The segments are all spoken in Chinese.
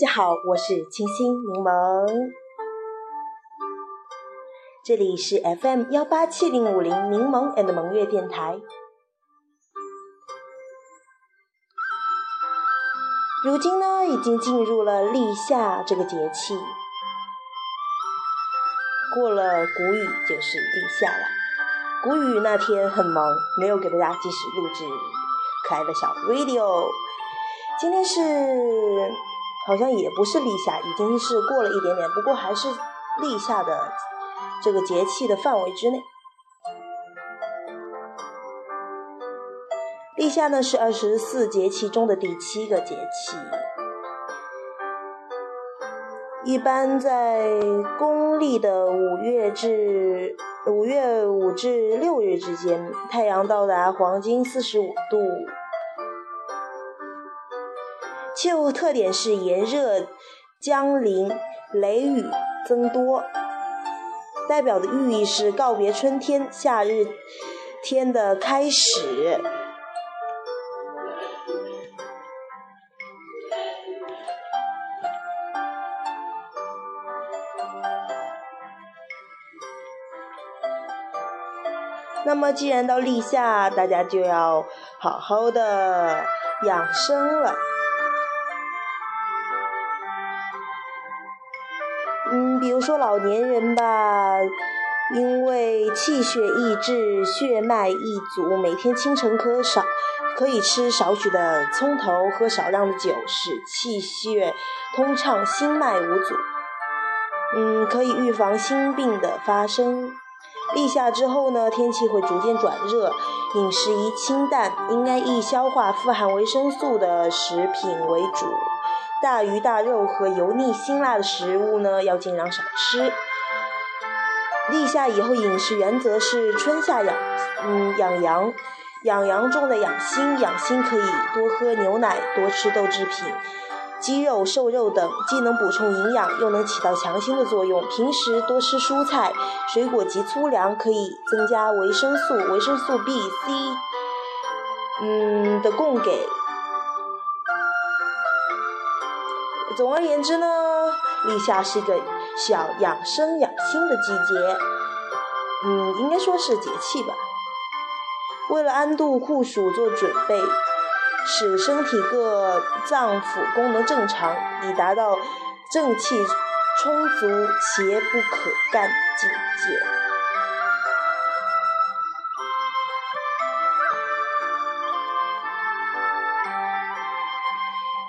家好，我是清新柠檬，这里是 FM 幺八七零五零柠檬 and 萌月电台。如今呢，已经进入了立夏这个节气，过了谷雨就是立夏了。谷雨那天很忙，没有给大家及时录制可爱的小 video。今天是。好像也不是立夏，已经是过了一点点，不过还是立夏的这个节气的范围之内。立夏呢是二十四节气中的第七个节气，一般在公历的五月至五月五至六日之间，太阳到达黄金四十五度。气候特点是炎热、江临、雷雨增多，代表的寓意是告别春天、夏日天的开始。那么，既然到立夏，大家就要好好的养生了。嗯，比如说老年人吧，因为气血抑制、血脉易阻，每天清晨可少可以吃少许的葱头，喝少量的酒，使气血通畅，心脉无阻。嗯，可以预防心病的发生。立夏之后呢，天气会逐渐转热，饮食宜清淡，应该易消化、富含维生素的食品为主。大鱼大肉和油腻辛辣的食物呢，要尽量少吃。立夏以后饮食原则是春夏养，嗯，养阳，养阳中的养心，养心可以多喝牛奶，多吃豆制品、鸡肉、瘦肉等，既能补充营养，又能起到强心的作用。平时多吃蔬菜、水果及粗粮，可以增加维生素、维生素 B、C，嗯的供给。总而言之呢，立夏是一个小养生养心的季节，嗯，应该说是节气吧。为了安度酷暑做准备，使身体各脏腑功能正常，以达到正气充足、邪不可干的境界。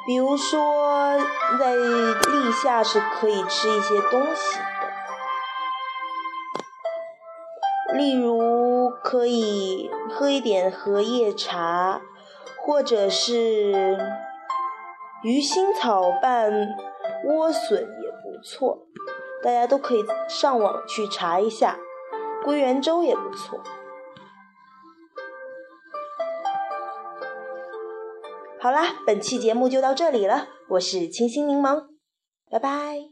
比如说，在立夏是可以吃一些东西的，例如可以喝一点荷叶茶，或者是鱼腥草拌莴笋也不错，大家都可以上网去查一下，桂圆粥也不错。好啦，本期节目就到这里了，我是清新柠檬，拜拜。